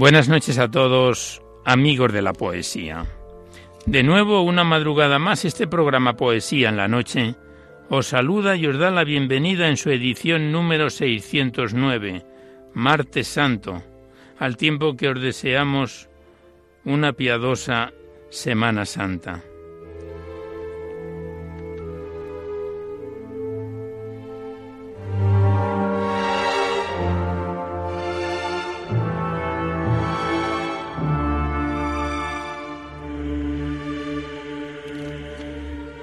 Buenas noches a todos, amigos de la poesía. De nuevo, una madrugada más, este programa Poesía en la Noche os saluda y os da la bienvenida en su edición número 609, Martes Santo, al tiempo que os deseamos una piadosa Semana Santa.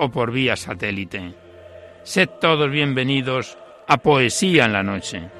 o por vía satélite. Sed todos bienvenidos a Poesía en la Noche.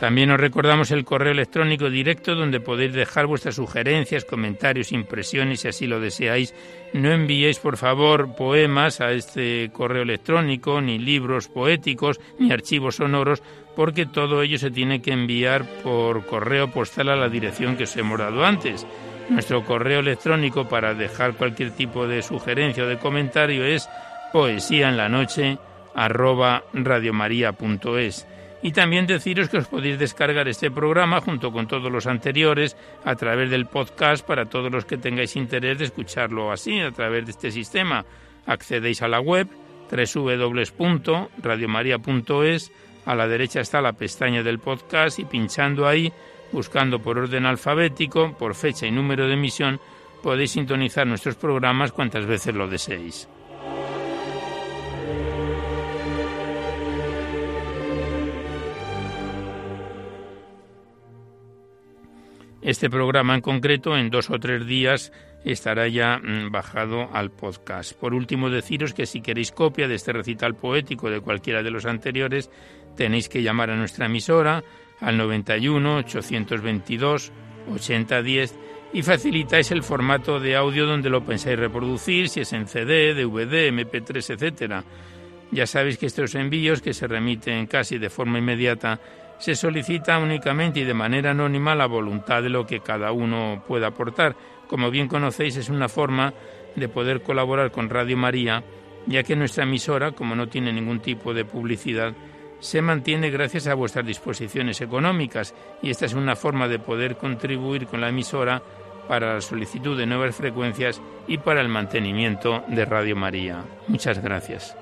También os recordamos el correo electrónico directo donde podéis dejar vuestras sugerencias, comentarios, impresiones, si así lo deseáis. No enviéis, por favor, poemas a este correo electrónico, ni libros poéticos, ni archivos sonoros, porque todo ello se tiene que enviar por correo postal a la dirección que os hemos dado antes. Nuestro correo electrónico para dejar cualquier tipo de sugerencia o de comentario es poesía en la noche y también deciros que os podéis descargar este programa junto con todos los anteriores a través del podcast para todos los que tengáis interés de escucharlo así, a través de este sistema. Accedéis a la web www.radiomaria.es, a la derecha está la pestaña del podcast y pinchando ahí, buscando por orden alfabético, por fecha y número de emisión, podéis sintonizar nuestros programas cuantas veces lo deseéis. Este programa en concreto, en dos o tres días, estará ya mm, bajado al podcast. Por último, deciros que si queréis copia de este recital poético de cualquiera de los anteriores, tenéis que llamar a nuestra emisora al 91 822 8010 y facilitáis el formato de audio donde lo pensáis reproducir, si es en CD, DVD, MP3, etcétera. Ya sabéis que estos envíos, que se remiten casi de forma inmediata se solicita únicamente y de manera anónima la voluntad de lo que cada uno pueda aportar. Como bien conocéis, es una forma de poder colaborar con Radio María, ya que nuestra emisora, como no tiene ningún tipo de publicidad, se mantiene gracias a vuestras disposiciones económicas y esta es una forma de poder contribuir con la emisora para la solicitud de nuevas frecuencias y para el mantenimiento de Radio María. Muchas gracias.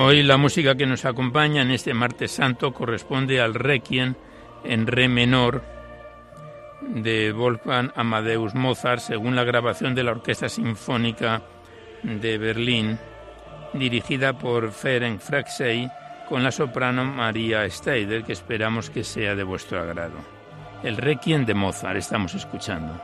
Hoy la música que nos acompaña en este martes santo corresponde al Requiem en re menor de Wolfgang Amadeus Mozart, según la grabación de la Orquesta Sinfónica de Berlín, dirigida por Ferenc Fraxey con la soprano María Steider, que esperamos que sea de vuestro agrado. El Requiem de Mozart estamos escuchando.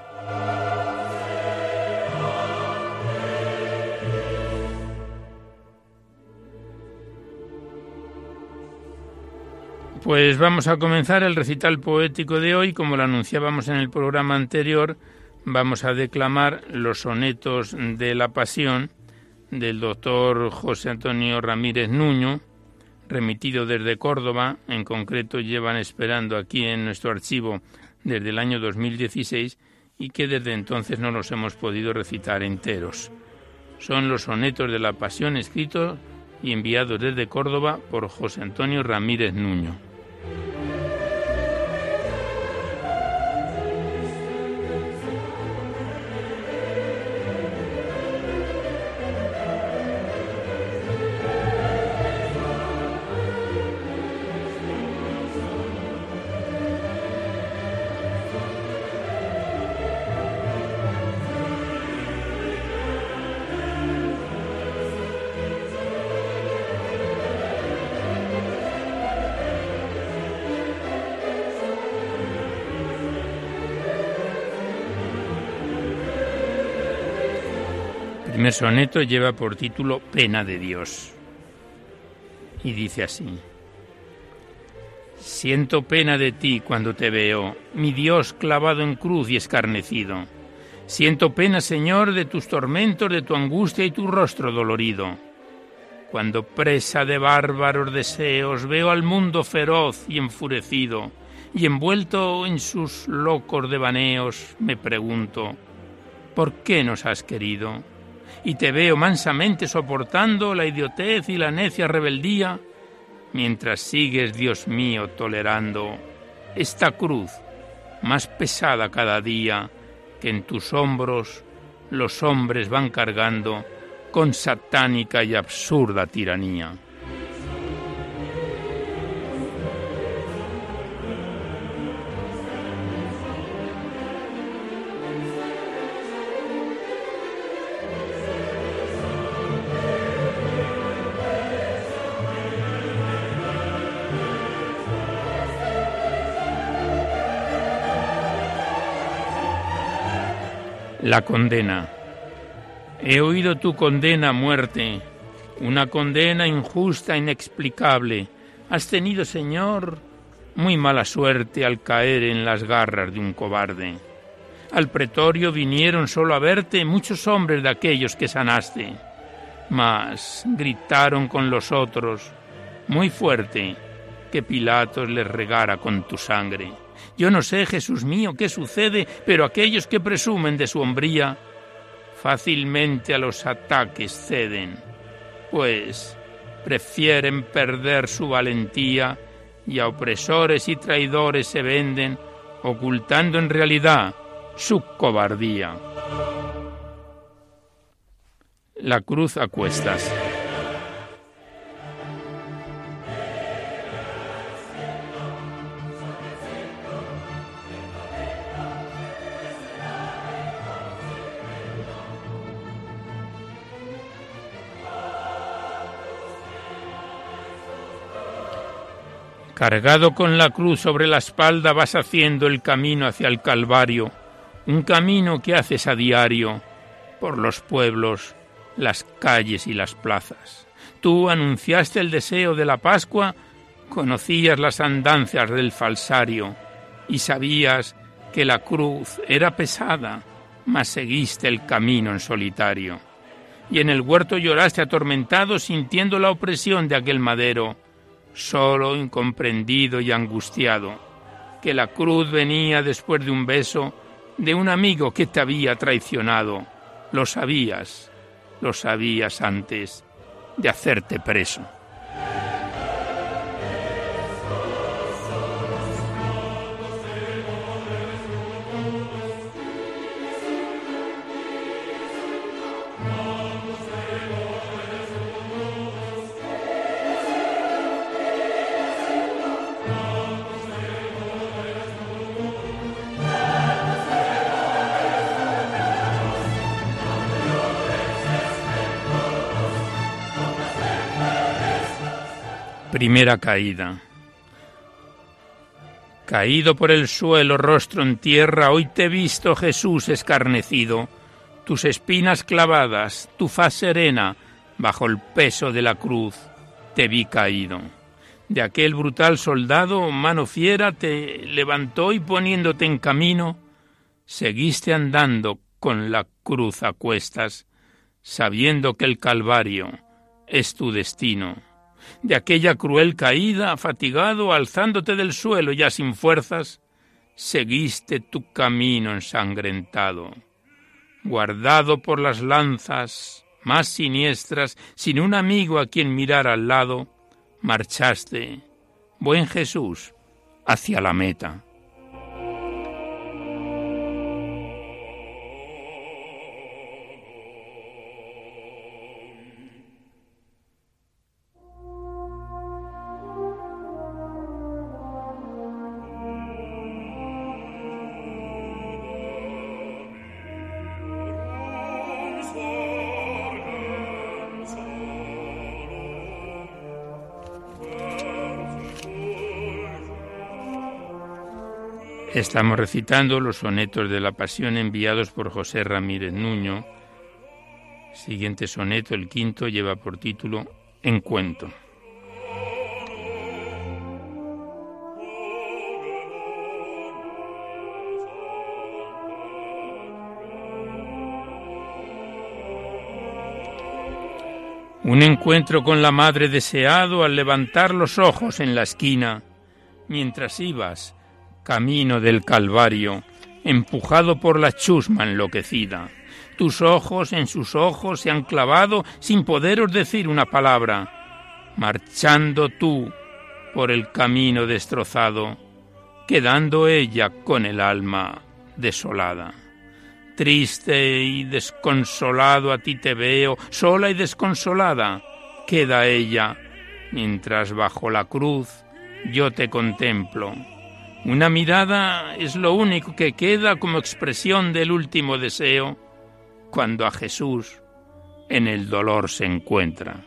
Pues vamos a comenzar el recital poético de hoy. Como lo anunciábamos en el programa anterior, vamos a declamar los sonetos de la Pasión del doctor José Antonio Ramírez Nuño, remitido desde Córdoba. En concreto, llevan esperando aquí en nuestro archivo desde el año 2016 y que desde entonces no los hemos podido recitar enteros. Son los sonetos de la Pasión escritos y enviados desde Córdoba por José Antonio Ramírez Nuño. Primer soneto lleva por título Pena de Dios. Y dice así. Siento pena de ti cuando te veo, mi Dios clavado en cruz y escarnecido. Siento pena, Señor, de tus tormentos, de tu angustia y tu rostro dolorido. Cuando presa de bárbaros deseos veo al mundo feroz y enfurecido, y envuelto en sus locos devaneos, me pregunto, ¿por qué nos has querido? Y te veo mansamente soportando la idiotez y la necia rebeldía, mientras sigues, Dios mío, tolerando esta cruz más pesada cada día que en tus hombros los hombres van cargando con satánica y absurda tiranía. La condena. He oído tu condena muerte, una condena injusta, inexplicable. Has tenido, Señor, muy mala suerte al caer en las garras de un cobarde. Al pretorio vinieron solo a verte muchos hombres de aquellos que sanaste, mas gritaron con los otros muy fuerte que Pilatos les regara con tu sangre. Yo no sé, Jesús mío, qué sucede, pero aquellos que presumen de su hombría fácilmente a los ataques ceden, pues prefieren perder su valentía y a opresores y traidores se venden, ocultando en realidad su cobardía. La cruz a cuestas. Cargado con la cruz sobre la espalda vas haciendo el camino hacia el Calvario, un camino que haces a diario por los pueblos, las calles y las plazas. Tú anunciaste el deseo de la Pascua, conocías las andancias del falsario y sabías que la cruz era pesada, mas seguiste el camino en solitario. Y en el huerto lloraste atormentado sintiendo la opresión de aquel madero solo, incomprendido y angustiado, que la cruz venía después de un beso de un amigo que te había traicionado. Lo sabías, lo sabías antes de hacerte preso. Primera caída. Caído por el suelo, rostro en tierra, hoy te he visto, Jesús, escarnecido, tus espinas clavadas, tu faz serena, bajo el peso de la cruz, te vi caído. De aquel brutal soldado, mano fiera, te levantó y poniéndote en camino, seguiste andando con la cruz a cuestas, sabiendo que el Calvario es tu destino de aquella cruel caída, fatigado, alzándote del suelo ya sin fuerzas, seguiste tu camino ensangrentado, guardado por las lanzas más siniestras, sin un amigo a quien mirar al lado, marchaste, buen Jesús, hacia la meta. Estamos recitando los sonetos de la Pasión enviados por José Ramírez Nuño. Siguiente soneto, el quinto, lleva por título Encuentro. Un encuentro con la madre deseado al levantar los ojos en la esquina, mientras ibas camino del Calvario, empujado por la chusma enloquecida. Tus ojos en sus ojos se han clavado sin poderos decir una palabra, marchando tú por el camino destrozado, quedando ella con el alma desolada. Triste y desconsolado a ti te veo, sola y desconsolada, queda ella, mientras bajo la cruz yo te contemplo una mirada es lo único que queda como expresión del último deseo cuando a Jesús en el dolor se encuentra.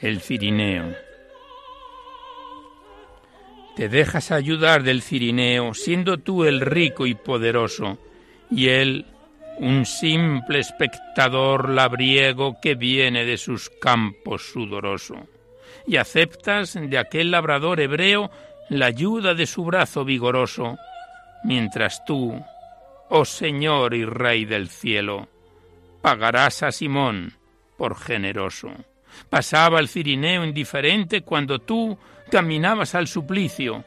El Cirineo. Te dejas ayudar del Cirineo, siendo tú el rico y poderoso, y él un simple espectador labriego que viene de sus campos sudoroso. Y aceptas de aquel labrador hebreo la ayuda de su brazo vigoroso, mientras tú, oh Señor y Rey del cielo, pagarás a Simón por generoso. Pasaba el Cirineo indiferente cuando tú caminabas al suplicio,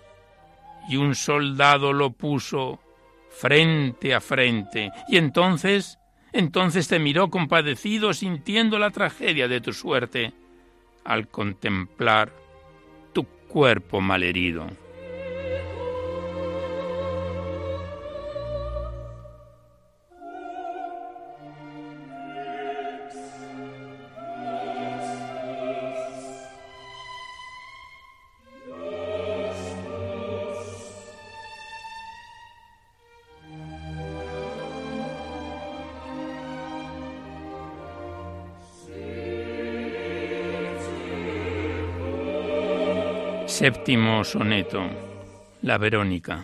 y un soldado lo puso frente a frente, y entonces, entonces te miró compadecido sintiendo la tragedia de tu suerte, al contemplar tu cuerpo malherido. Séptimo soneto. La Verónica.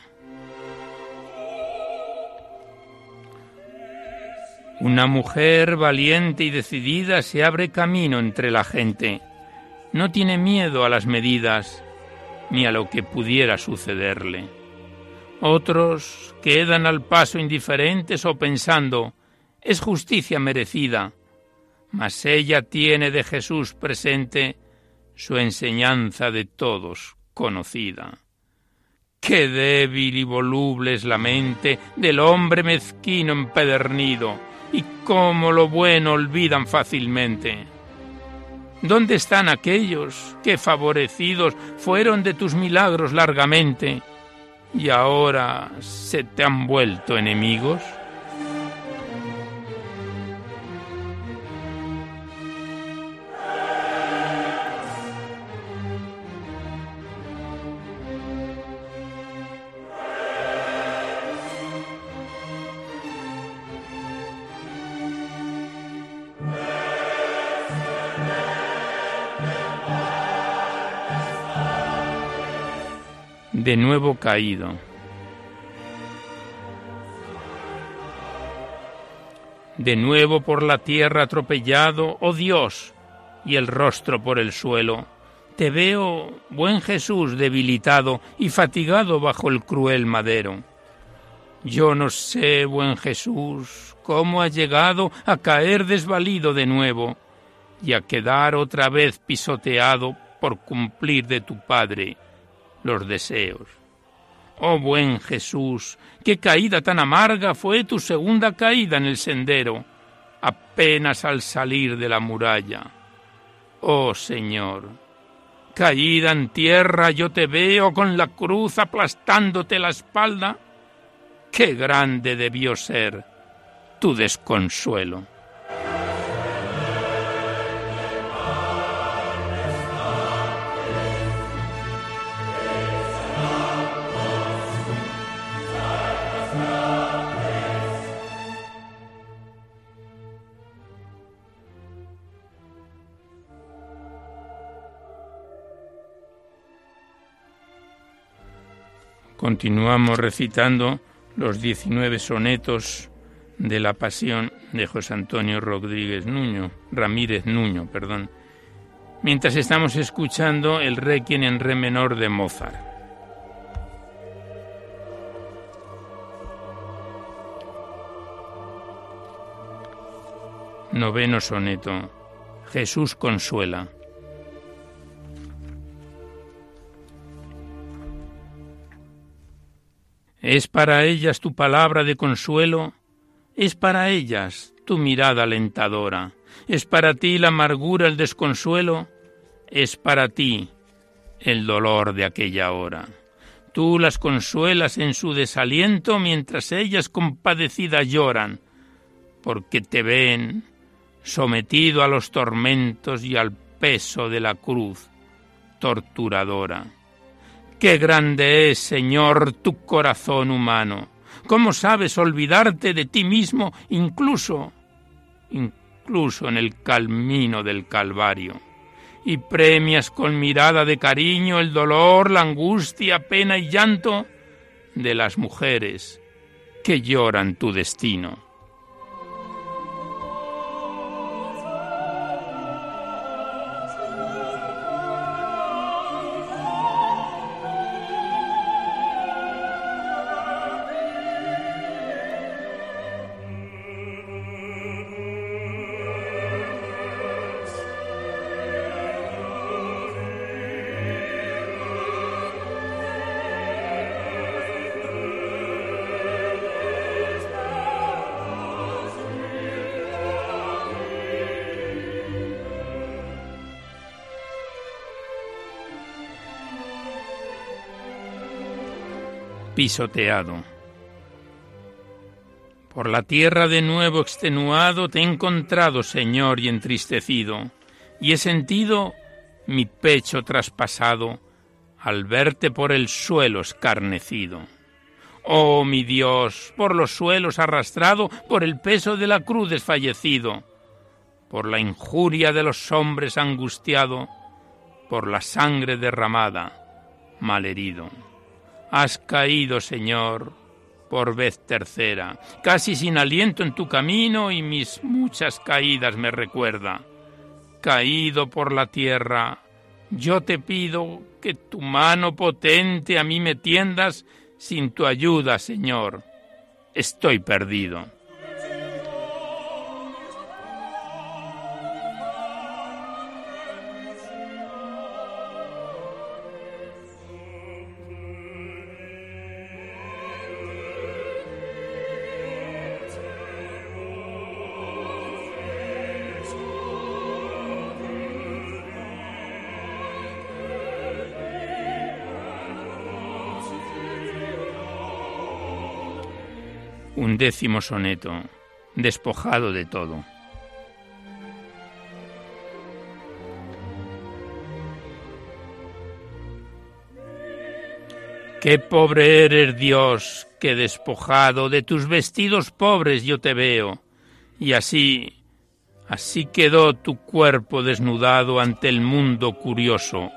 Una mujer valiente y decidida se abre camino entre la gente. No tiene miedo a las medidas ni a lo que pudiera sucederle. Otros quedan al paso indiferentes o pensando, es justicia merecida, mas ella tiene de Jesús presente su enseñanza de todos conocida. Qué débil y voluble es la mente del hombre mezquino empedernido, y cómo lo bueno olvidan fácilmente. ¿Dónde están aquellos que favorecidos fueron de tus milagros largamente y ahora se te han vuelto enemigos? De nuevo caído. De nuevo por la tierra atropellado, oh Dios, y el rostro por el suelo. Te veo, buen Jesús, debilitado y fatigado bajo el cruel madero. Yo no sé, buen Jesús, cómo ha llegado a caer desvalido de nuevo y a quedar otra vez pisoteado por cumplir de tu Padre los deseos. Oh buen Jesús, qué caída tan amarga fue tu segunda caída en el sendero, apenas al salir de la muralla. Oh Señor, caída en tierra yo te veo con la cruz aplastándote la espalda. Qué grande debió ser tu desconsuelo. Continuamos recitando los 19 sonetos de la Pasión de José Antonio Rodríguez Nuño, Ramírez Nuño, perdón, mientras estamos escuchando el Requiem en re menor de Mozart. Noveno soneto. Jesús consuela. Es para ellas tu palabra de consuelo, es para ellas tu mirada alentadora, es para ti la amargura, el desconsuelo, es para ti el dolor de aquella hora. Tú las consuelas en su desaliento mientras ellas compadecidas lloran, porque te ven sometido a los tormentos y al peso de la cruz torturadora. Qué grande es, Señor, tu corazón humano. ¿Cómo sabes olvidarte de ti mismo incluso, incluso en el camino del Calvario? Y premias con mirada de cariño el dolor, la angustia, pena y llanto de las mujeres que lloran tu destino. Pisoteado. Por la tierra de nuevo extenuado te he encontrado, Señor, y entristecido, y he sentido mi pecho traspasado al verte por el suelo escarnecido. Oh mi Dios, por los suelos arrastrado, por el peso de la cruz desfallecido, por la injuria de los hombres angustiado, por la sangre derramada, malherido. Has caído, Señor, por vez tercera, casi sin aliento en tu camino y mis muchas caídas me recuerda. Caído por la tierra, yo te pido que tu mano potente a mí me tiendas sin tu ayuda, Señor. Estoy perdido. Décimo soneto, despojado de todo. Qué pobre eres, Dios, que despojado de tus vestidos pobres yo te veo, y así, así quedó tu cuerpo desnudado ante el mundo curioso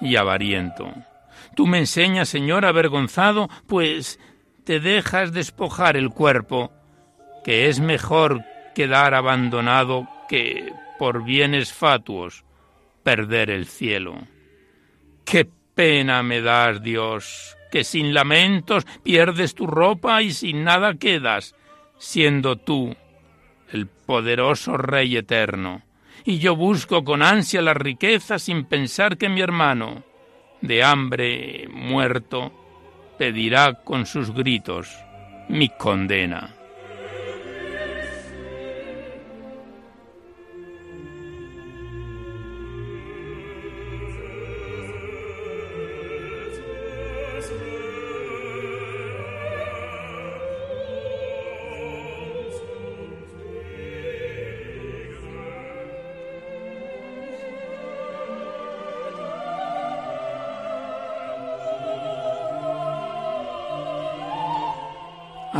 y avariento. Tú me enseñas, Señor, avergonzado, pues te dejas despojar el cuerpo, que es mejor quedar abandonado que, por bienes fatuos, perder el cielo. Qué pena me das, Dios, que sin lamentos pierdes tu ropa y sin nada quedas, siendo tú el poderoso Rey eterno. Y yo busco con ansia la riqueza sin pensar que mi hermano, de hambre muerto, pedirá con sus gritos mi condena.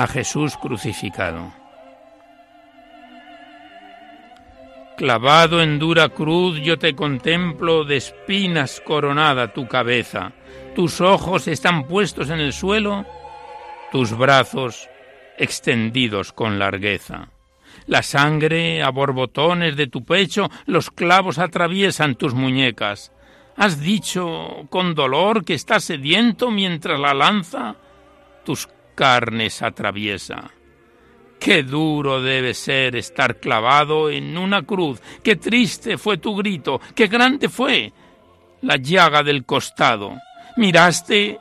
Jesús crucificado. Clavado en dura cruz yo te contemplo, de espinas coronada tu cabeza, tus ojos están puestos en el suelo, tus brazos extendidos con largueza. La sangre a borbotones de tu pecho, los clavos atraviesan tus muñecas. Has dicho con dolor que estás sediento mientras la lanza tus carnes atraviesa. Qué duro debe ser estar clavado en una cruz, qué triste fue tu grito, qué grande fue la llaga del costado. Miraste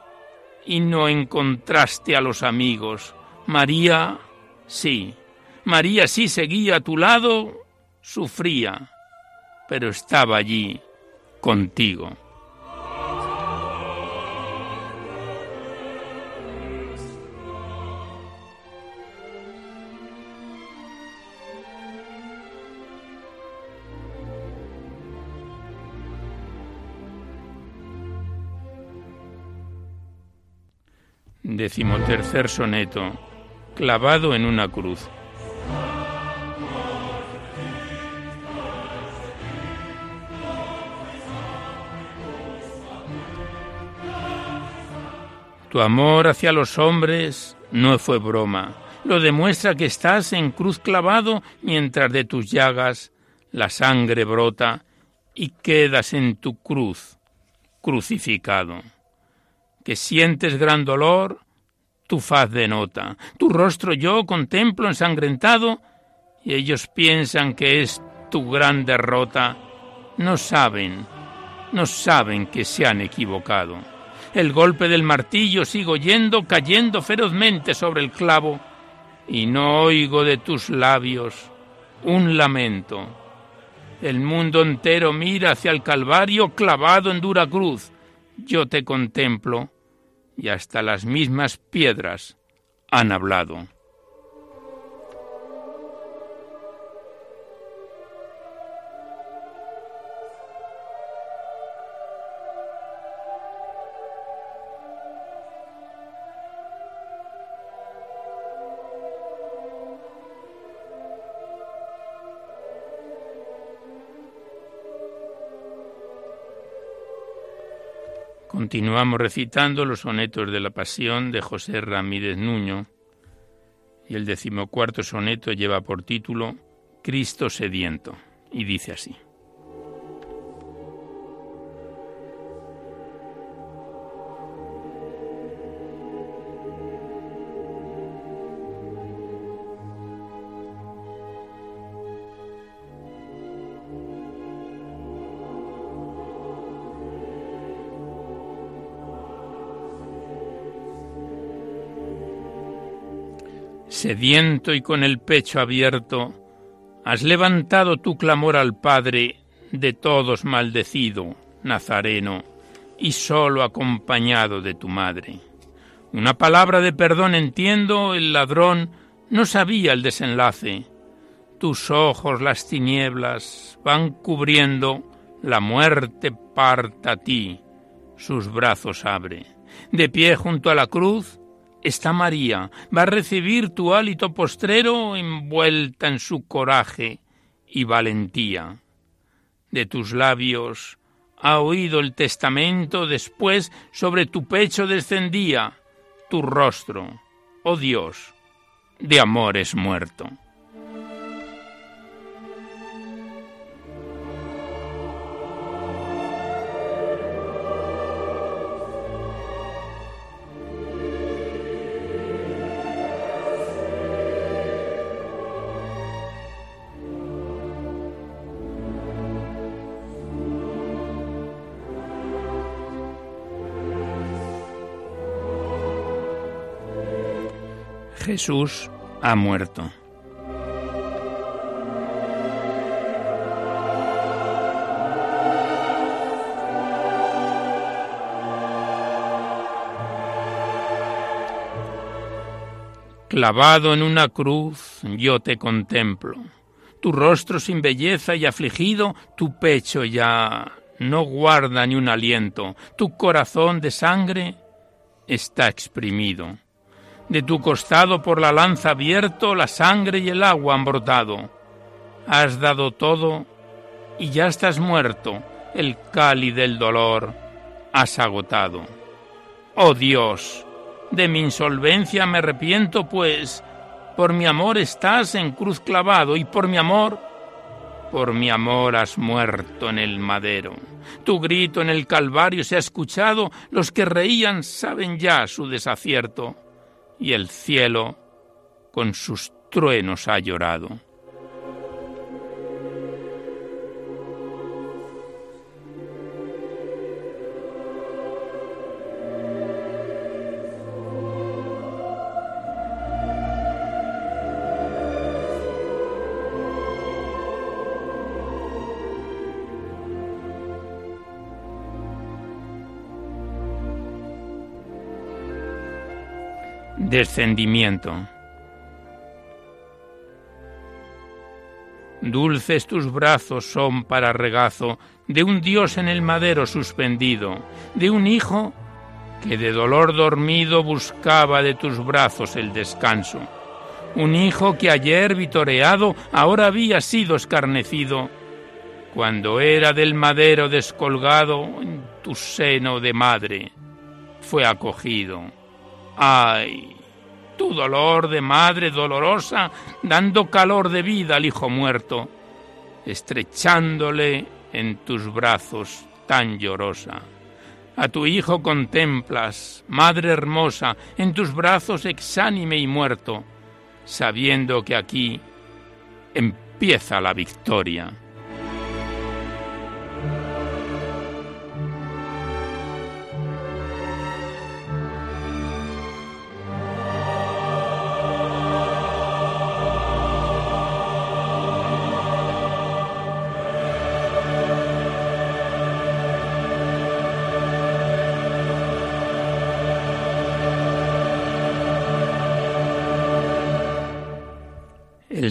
y no encontraste a los amigos. María, sí, María sí seguía a tu lado, sufría, pero estaba allí contigo. Decimotercer soneto, clavado en una cruz. Tu amor hacia los hombres no fue broma, lo demuestra que estás en cruz clavado mientras de tus llagas la sangre brota y quedas en tu cruz crucificado que sientes gran dolor, tu faz denota. Tu rostro yo contemplo ensangrentado y ellos piensan que es tu gran derrota. No saben, no saben que se han equivocado. El golpe del martillo sigo yendo, cayendo ferozmente sobre el clavo, y no oigo de tus labios un lamento. El mundo entero mira hacia el Calvario clavado en dura cruz. Yo te contemplo y hasta las mismas piedras han hablado. Continuamos recitando los sonetos de la Pasión de José Ramírez Nuño, Y el decimocuarto soneto lleva por título Cristo sediento y dice así. Sediento y con el pecho abierto, has levantado tu clamor al Padre de todos maldecido, Nazareno, y solo acompañado de tu madre. Una palabra de perdón entiendo, el ladrón no sabía el desenlace. Tus ojos las tinieblas van cubriendo, la muerte parta a ti, sus brazos abre. De pie junto a la cruz, está María, va a recibir tu hálito postrero envuelta en su coraje y valentía. De tus labios ha oído el testamento, después sobre tu pecho descendía tu rostro, oh Dios, de amores muerto. Jesús ha muerto. Clavado en una cruz yo te contemplo, tu rostro sin belleza y afligido, tu pecho ya no guarda ni un aliento, tu corazón de sangre está exprimido. De tu costado por la lanza abierto la sangre y el agua han brotado. Has dado todo y ya estás muerto, el cáliz del dolor has agotado. Oh Dios, de mi insolvencia me arrepiento, pues por mi amor estás en cruz clavado y por mi amor, por mi amor has muerto en el madero. Tu grito en el Calvario se ha escuchado, los que reían saben ya su desacierto y el cielo con sus truenos ha llorado. Descendimiento. Dulces tus brazos son para regazo de un Dios en el madero suspendido, de un hijo que de dolor dormido buscaba de tus brazos el descanso, un hijo que ayer vitoreado ahora había sido escarnecido, cuando era del madero descolgado en tu seno de madre fue acogido. ¡Ay! Tu dolor de madre dolorosa, dando calor de vida al hijo muerto, estrechándole en tus brazos tan llorosa. A tu hijo contemplas, madre hermosa, en tus brazos exánime y muerto, sabiendo que aquí empieza la victoria.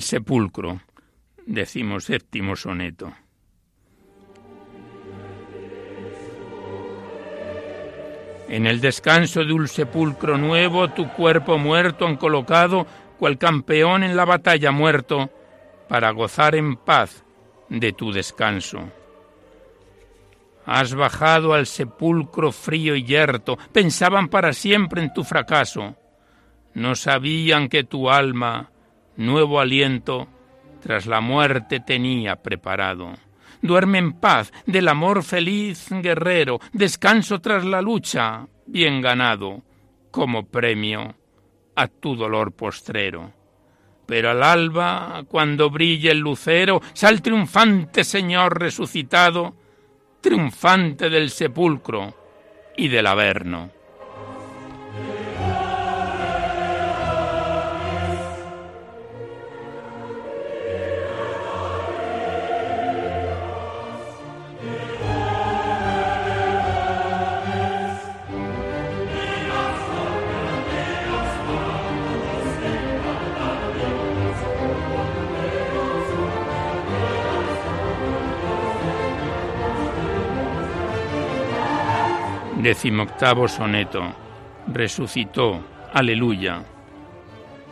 Sepulcro, decimos séptimo soneto. En el descanso de un sepulcro nuevo, tu cuerpo muerto han colocado, cual campeón en la batalla muerto, para gozar en paz de tu descanso. Has bajado al sepulcro frío y yerto, pensaban para siempre en tu fracaso. no sabían que tu alma, nuevo aliento, tras la muerte tenía preparado. Duerme en paz, del amor feliz, guerrero, descanso tras la lucha, bien ganado, como premio a tu dolor postrero. Pero al alba, cuando brille el lucero, sal triunfante Señor resucitado, triunfante del sepulcro y del averno. Decimoctavo soneto. Resucitó. Aleluya.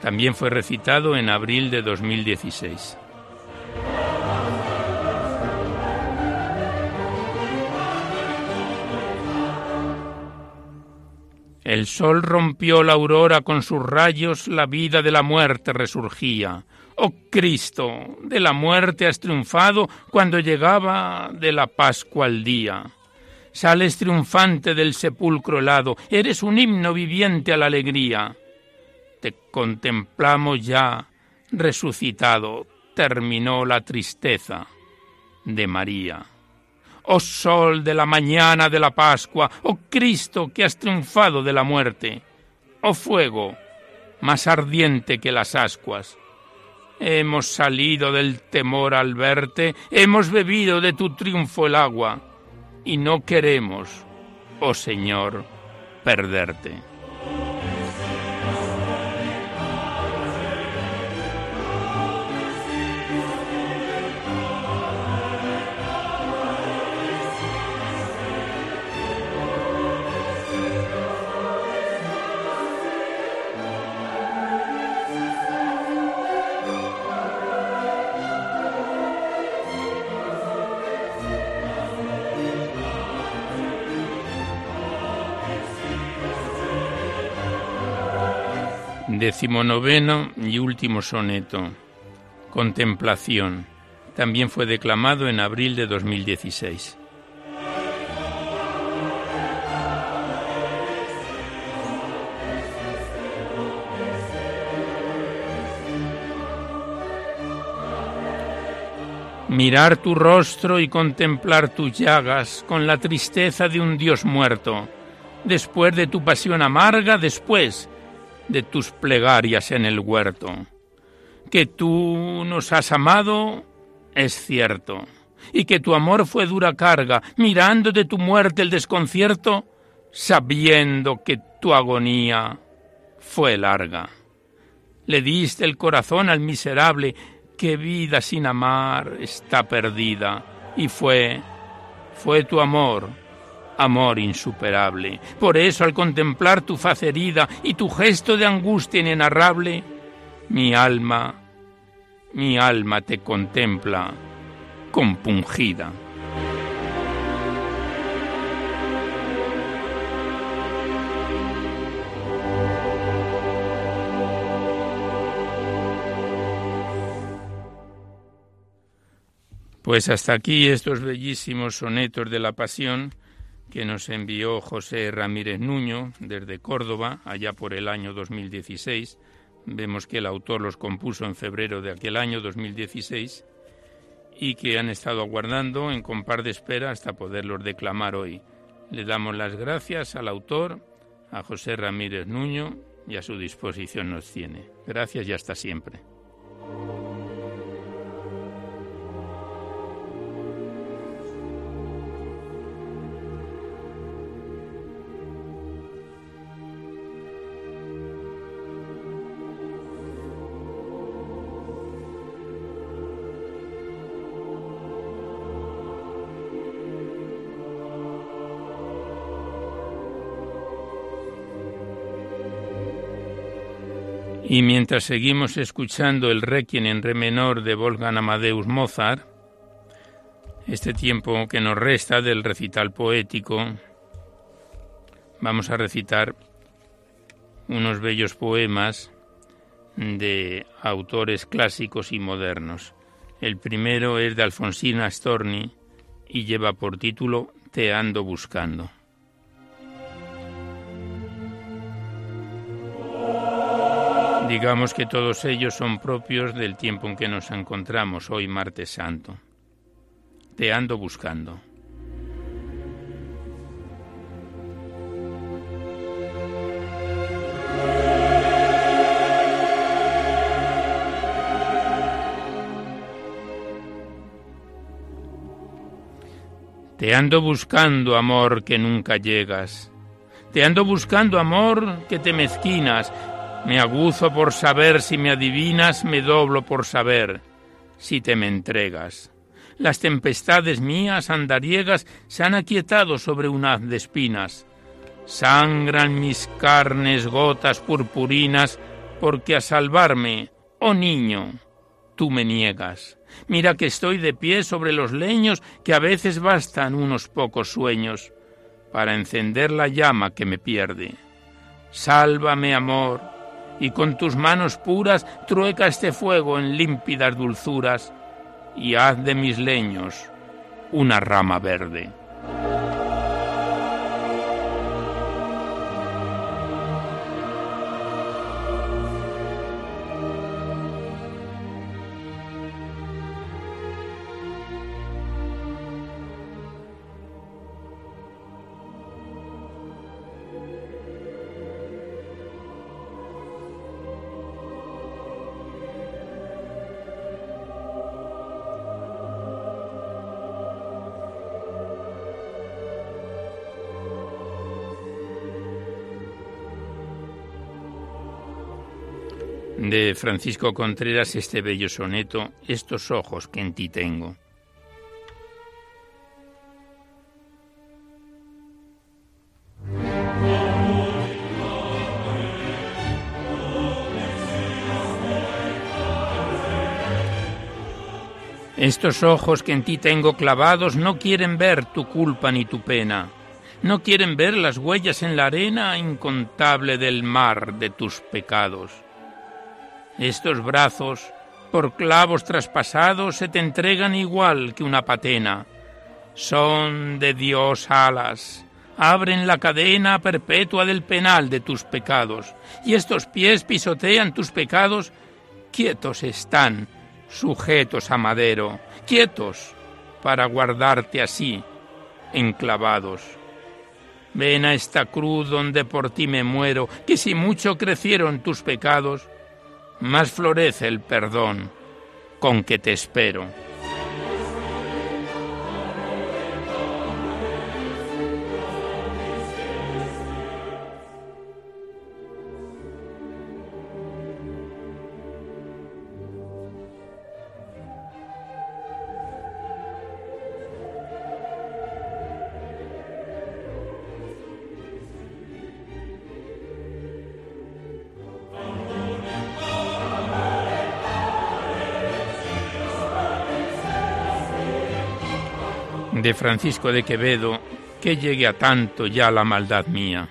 También fue recitado en abril de 2016. El sol rompió la aurora con sus rayos, la vida de la muerte resurgía. Oh Cristo, de la muerte has triunfado cuando llegaba de la Pascua al día. Sales triunfante del sepulcro helado, eres un himno viviente a la alegría. Te contemplamos ya resucitado, terminó la tristeza de María. Oh sol de la mañana de la Pascua, oh Cristo que has triunfado de la muerte, oh fuego más ardiente que las ascuas. Hemos salido del temor al verte, hemos bebido de tu triunfo el agua y no queremos, oh Señor, perderte. Decimonoveno y último soneto. Contemplación. También fue declamado en abril de 2016. Mirar tu rostro y contemplar tus llagas con la tristeza de un Dios muerto. Después de tu pasión amarga, después de tus plegarias en el huerto. Que tú nos has amado es cierto, y que tu amor fue dura carga, mirando de tu muerte el desconcierto, sabiendo que tu agonía fue larga. Le diste el corazón al miserable, que vida sin amar está perdida, y fue, fue tu amor amor insuperable. Por eso al contemplar tu faz herida y tu gesto de angustia inenarrable, mi alma, mi alma te contempla compungida. Pues hasta aquí estos bellísimos sonetos de la Pasión que nos envió José Ramírez Nuño desde Córdoba, allá por el año 2016. Vemos que el autor los compuso en febrero de aquel año 2016 y que han estado aguardando en compar de espera hasta poderlos declamar hoy. Le damos las gracias al autor, a José Ramírez Nuño, y a su disposición nos tiene. Gracias y hasta siempre. Y mientras seguimos escuchando el Requiem en re menor de Wolfgang Amadeus Mozart, este tiempo que nos resta del recital poético, vamos a recitar unos bellos poemas de autores clásicos y modernos. El primero es de Alfonsina Storni y lleva por título Te ando buscando. Digamos que todos ellos son propios del tiempo en que nos encontramos hoy martes santo. Te ando buscando. Te ando buscando, amor, que nunca llegas. Te ando buscando, amor, que te mezquinas. Me aguzo por saber si me adivinas, me doblo por saber si te me entregas. Las tempestades mías andariegas se han aquietado sobre un haz de espinas. Sangran mis carnes gotas purpurinas, porque a salvarme, oh niño, tú me niegas. Mira que estoy de pie sobre los leños que a veces bastan unos pocos sueños para encender la llama que me pierde. Sálvame, amor, y con tus manos puras trueca este fuego en límpidas dulzuras y haz de mis leños una rama verde. De Francisco Contreras este bello soneto, Estos ojos que en ti tengo. Estos ojos que en ti tengo clavados no quieren ver tu culpa ni tu pena, no quieren ver las huellas en la arena incontable del mar de tus pecados. Estos brazos, por clavos traspasados, se te entregan igual que una patena. Son de Dios alas, abren la cadena perpetua del penal de tus pecados, y estos pies pisotean tus pecados, quietos están, sujetos a madero, quietos para guardarte así, enclavados. Ven a esta cruz donde por ti me muero, que si mucho crecieron tus pecados, más florece el perdón con que te espero. De Francisco de Quevedo, que llegue a tanto ya la maldad mía.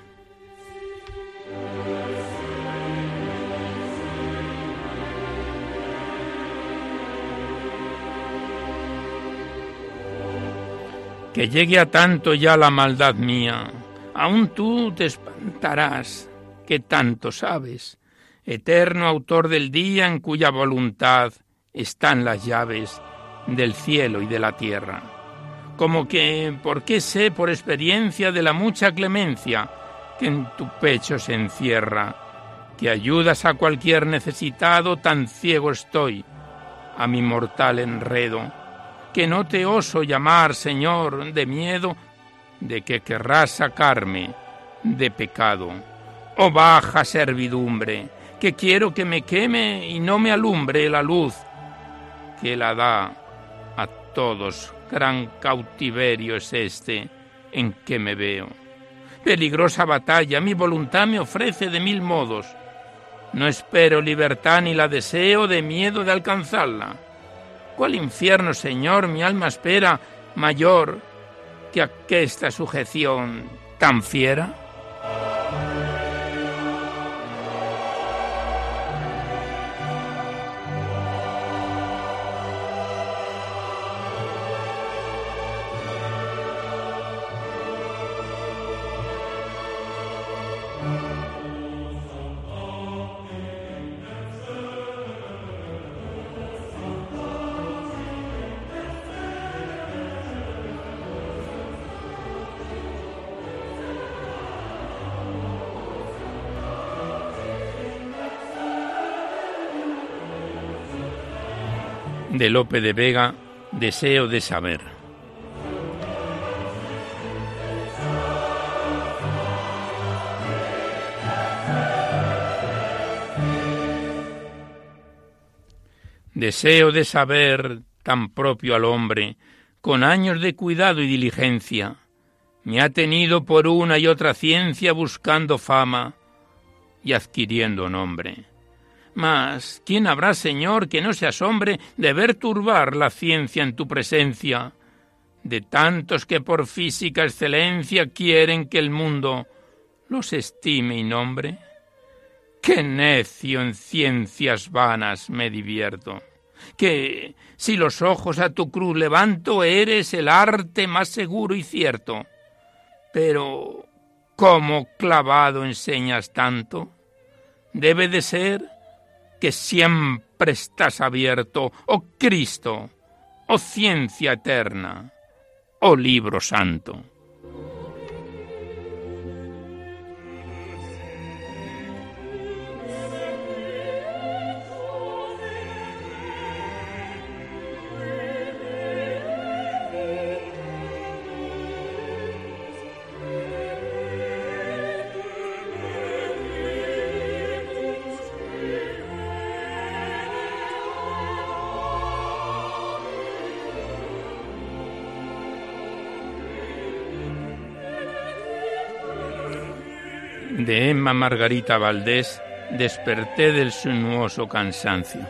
Que llegue a tanto ya la maldad mía, aún tú te espantarás, que tanto sabes, eterno autor del día en cuya voluntad están las llaves del cielo y de la tierra como que, ¿por qué sé por experiencia de la mucha clemencia que en tu pecho se encierra, que ayudas a cualquier necesitado, tan ciego estoy a mi mortal enredo, que no te oso llamar, Señor, de miedo de que querrás sacarme de pecado. Oh baja servidumbre, que quiero que me queme y no me alumbre la luz que la da a todos Gran cautiverio es este en que me veo. Peligrosa batalla, mi voluntad me ofrece de mil modos. No espero libertad ni la deseo de miedo de alcanzarla. ¿Cuál infierno, Señor, mi alma espera mayor que aquesta sujeción tan fiera? De Lope de Vega, Deseo de saber. Deseo de saber tan propio al hombre, con años de cuidado y diligencia, me ha tenido por una y otra ciencia buscando fama y adquiriendo nombre. Mas, ¿quién habrá, Señor, que no se asombre de ver turbar la ciencia en tu presencia? De tantos que por física excelencia quieren que el mundo los estime y nombre. Qué necio en ciencias vanas me divierto. Que si los ojos a tu cruz levanto, eres el arte más seguro y cierto. Pero, ¿cómo clavado enseñas tanto? Debe de ser que siempre estás abierto, oh Cristo, oh ciencia eterna, oh libro santo. De Emma Margarita Valdés, desperté del sinuoso cansancio.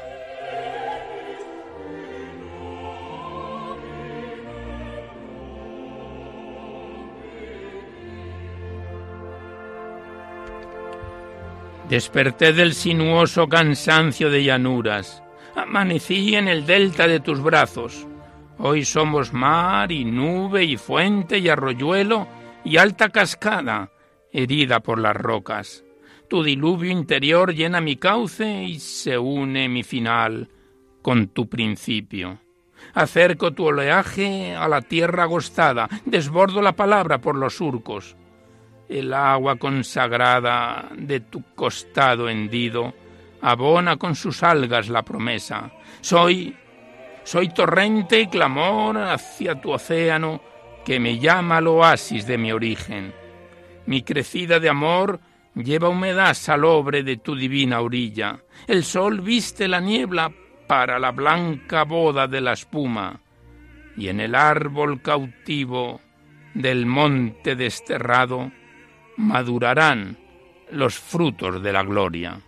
Desperté del sinuoso cansancio de llanuras, amanecí en el delta de tus brazos. Hoy somos mar y nube y fuente y arroyuelo y alta cascada, herida por las rocas. Tu diluvio interior llena mi cauce y se une mi final con tu principio. Acerco tu oleaje a la tierra agostada, desbordo la palabra por los surcos. El agua consagrada de tu costado hendido abona con sus algas la promesa. Soy, soy torrente y clamor hacia tu océano que me llama al oasis de mi origen mi crecida de amor lleva humedad salobre de tu divina orilla. El sol viste la niebla para la blanca boda de la espuma, y en el árbol cautivo del monte desterrado madurarán los frutos de la gloria.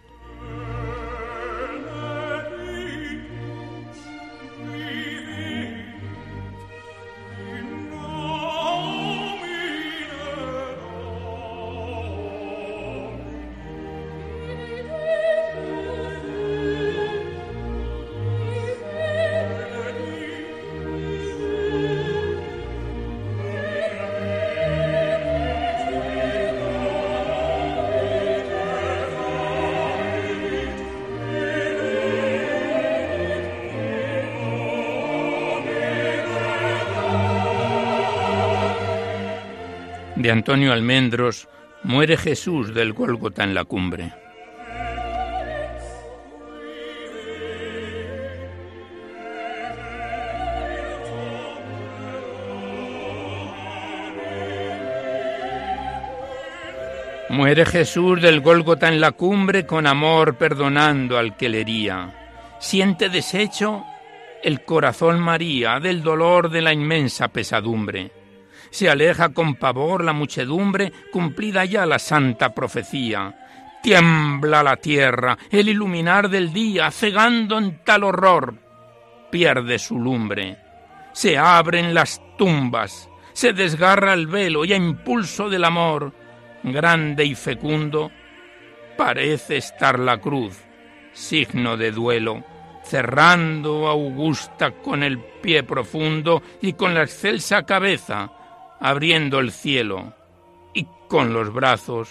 De Antonio Almendros, muere Jesús del Gólgota en la cumbre. Muere Jesús del Gólgota en la cumbre con amor perdonando al que le hería. Siente deshecho el corazón María del dolor de la inmensa pesadumbre se aleja con pavor la muchedumbre, cumplida ya la santa profecía. Tiembla la tierra, el iluminar del día, cegando en tal horror, pierde su lumbre. Se abren las tumbas, se desgarra el velo y a impulso del amor, grande y fecundo, parece estar la cruz, signo de duelo, cerrando augusta con el pie profundo y con la excelsa cabeza, abriendo el cielo y con los brazos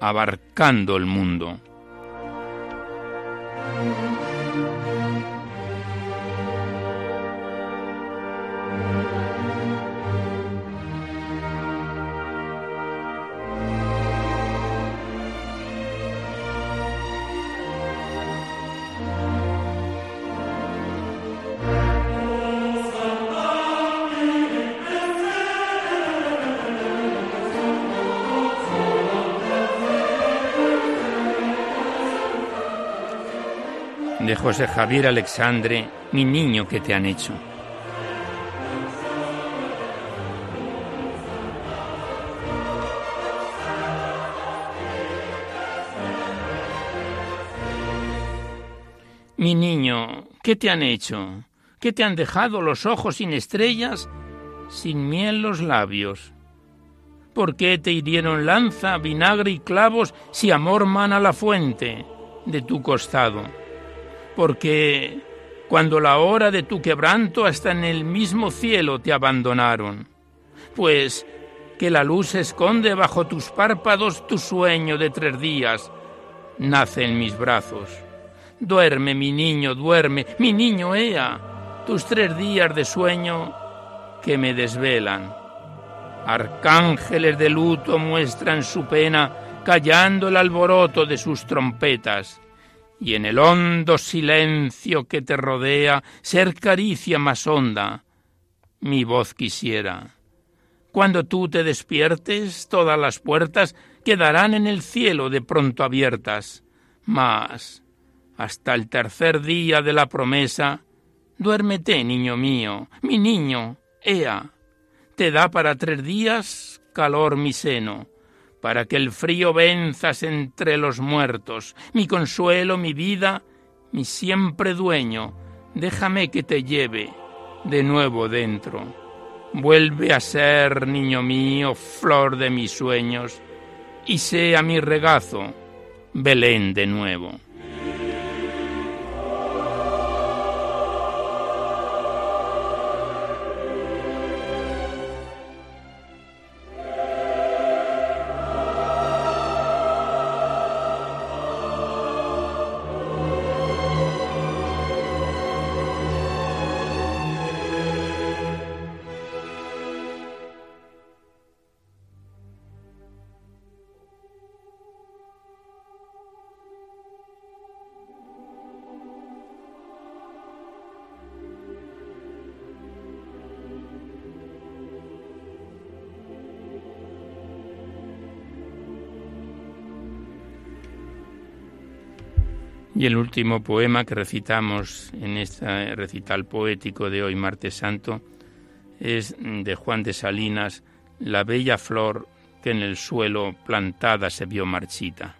abarcando el mundo. De José Javier Alexandre, mi niño que te han hecho. Mi niño, ¿qué te han hecho? ¿Qué te han dejado los ojos sin estrellas, sin miel los labios? ¿Por qué te hirieron lanza, vinagre y clavos si amor mana la fuente de tu costado? Porque cuando la hora de tu quebranto hasta en el mismo cielo te abandonaron. Pues que la luz esconde bajo tus párpados tu sueño de tres días, nace en mis brazos. Duerme, mi niño, duerme, mi niño, ea, tus tres días de sueño que me desvelan. Arcángeles de luto muestran su pena, callando el alboroto de sus trompetas. Y en el hondo silencio que te rodea, ser caricia más honda, mi voz quisiera. Cuando tú te despiertes, todas las puertas quedarán en el cielo de pronto abiertas. Mas hasta el tercer día de la promesa, duérmete, niño mío, mi niño, ea, te da para tres días calor mi seno, para que el frío venzas entre los muertos, mi consuelo, mi vida, mi siempre dueño, déjame que te lleve de nuevo dentro. Vuelve a ser, niño mío, flor de mis sueños, y sea mi regazo, Belén de nuevo. Y el último poema que recitamos en este recital poético de hoy, Martes Santo, es de Juan de Salinas, La bella flor que en el suelo plantada se vio marchita.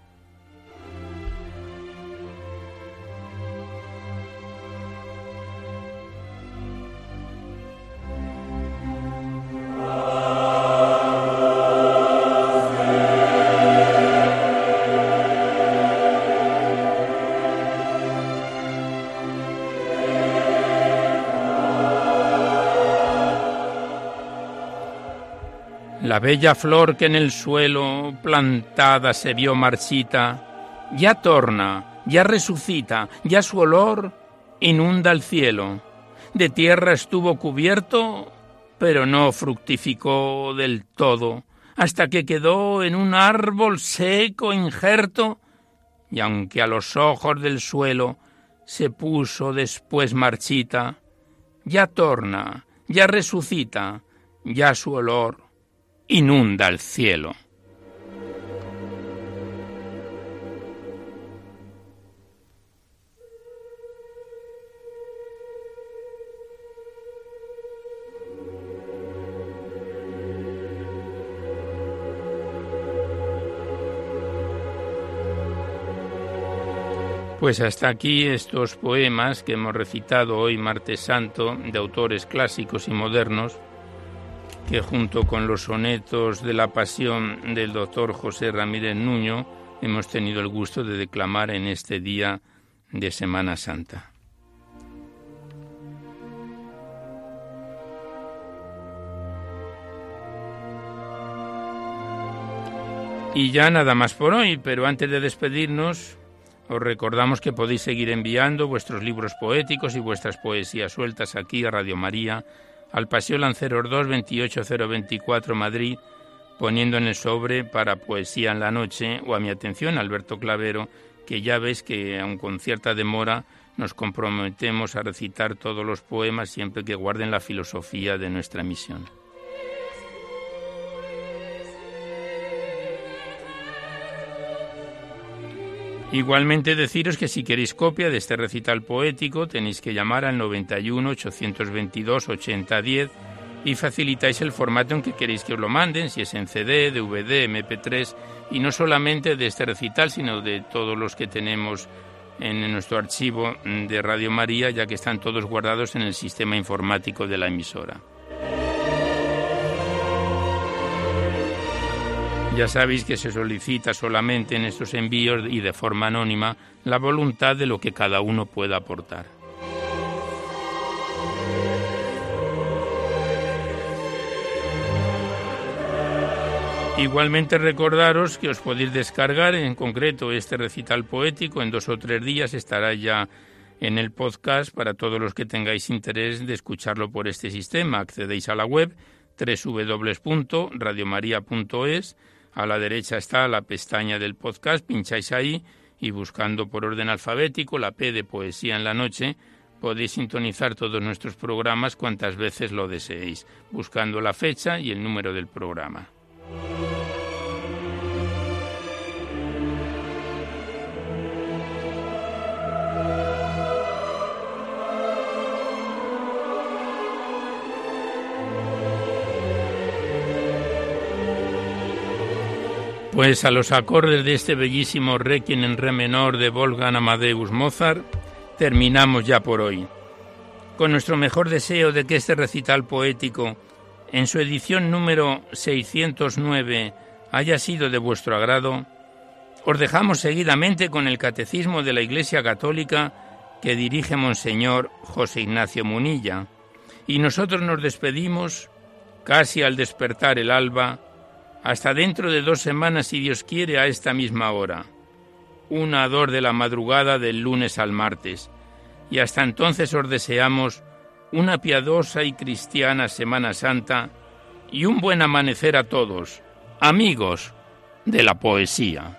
La bella flor que en el suelo plantada se vio marchita, ya torna, ya resucita, ya su olor inunda el cielo. De tierra estuvo cubierto, pero no fructificó del todo, hasta que quedó en un árbol seco injerto, y aunque a los ojos del suelo se puso después marchita, ya torna, ya resucita, ya su olor inunda el cielo. Pues hasta aquí estos poemas que hemos recitado hoy martes santo de autores clásicos y modernos que junto con los sonetos de la pasión del doctor José Ramírez Nuño hemos tenido el gusto de declamar en este día de Semana Santa. Y ya nada más por hoy, pero antes de despedirnos, os recordamos que podéis seguir enviando vuestros libros poéticos y vuestras poesías sueltas aquí a Radio María al Paseo Lanceros 2, 28024 Madrid, poniendo en el sobre para Poesía en la Noche o a mi atención Alberto Clavero, que ya ves que aun con cierta demora nos comprometemos a recitar todos los poemas siempre que guarden la filosofía de nuestra misión. Igualmente deciros que si queréis copia de este recital poético tenéis que llamar al 91 822 8010 y facilitáis el formato en que queréis que os lo manden, si es en CD, DVD, MP3 y no solamente de este recital, sino de todos los que tenemos en nuestro archivo de Radio María, ya que están todos guardados en el sistema informático de la emisora. Ya sabéis que se solicita solamente en estos envíos y de forma anónima la voluntad de lo que cada uno pueda aportar. Igualmente recordaros que os podéis descargar en concreto este recital poético en dos o tres días estará ya en el podcast para todos los que tengáis interés de escucharlo por este sistema. Accedéis a la web www.radiomaria.es a la derecha está la pestaña del podcast, pincháis ahí y buscando por orden alfabético la P de Poesía en la Noche, podéis sintonizar todos nuestros programas cuantas veces lo deseéis, buscando la fecha y el número del programa. Pues a los acordes de este bellísimo Requiem en re menor de Wolfgang Amadeus Mozart, terminamos ya por hoy. Con nuestro mejor deseo de que este recital poético, en su edición número 609, haya sido de vuestro agrado, os dejamos seguidamente con el Catecismo de la Iglesia Católica que dirige Monseñor José Ignacio Munilla, y nosotros nos despedimos, casi al despertar el alba, hasta dentro de dos semanas, si Dios quiere, a esta misma hora. Una ador de la madrugada del lunes al martes. Y hasta entonces os deseamos una piadosa y cristiana Semana Santa y un buen amanecer a todos, amigos de la poesía.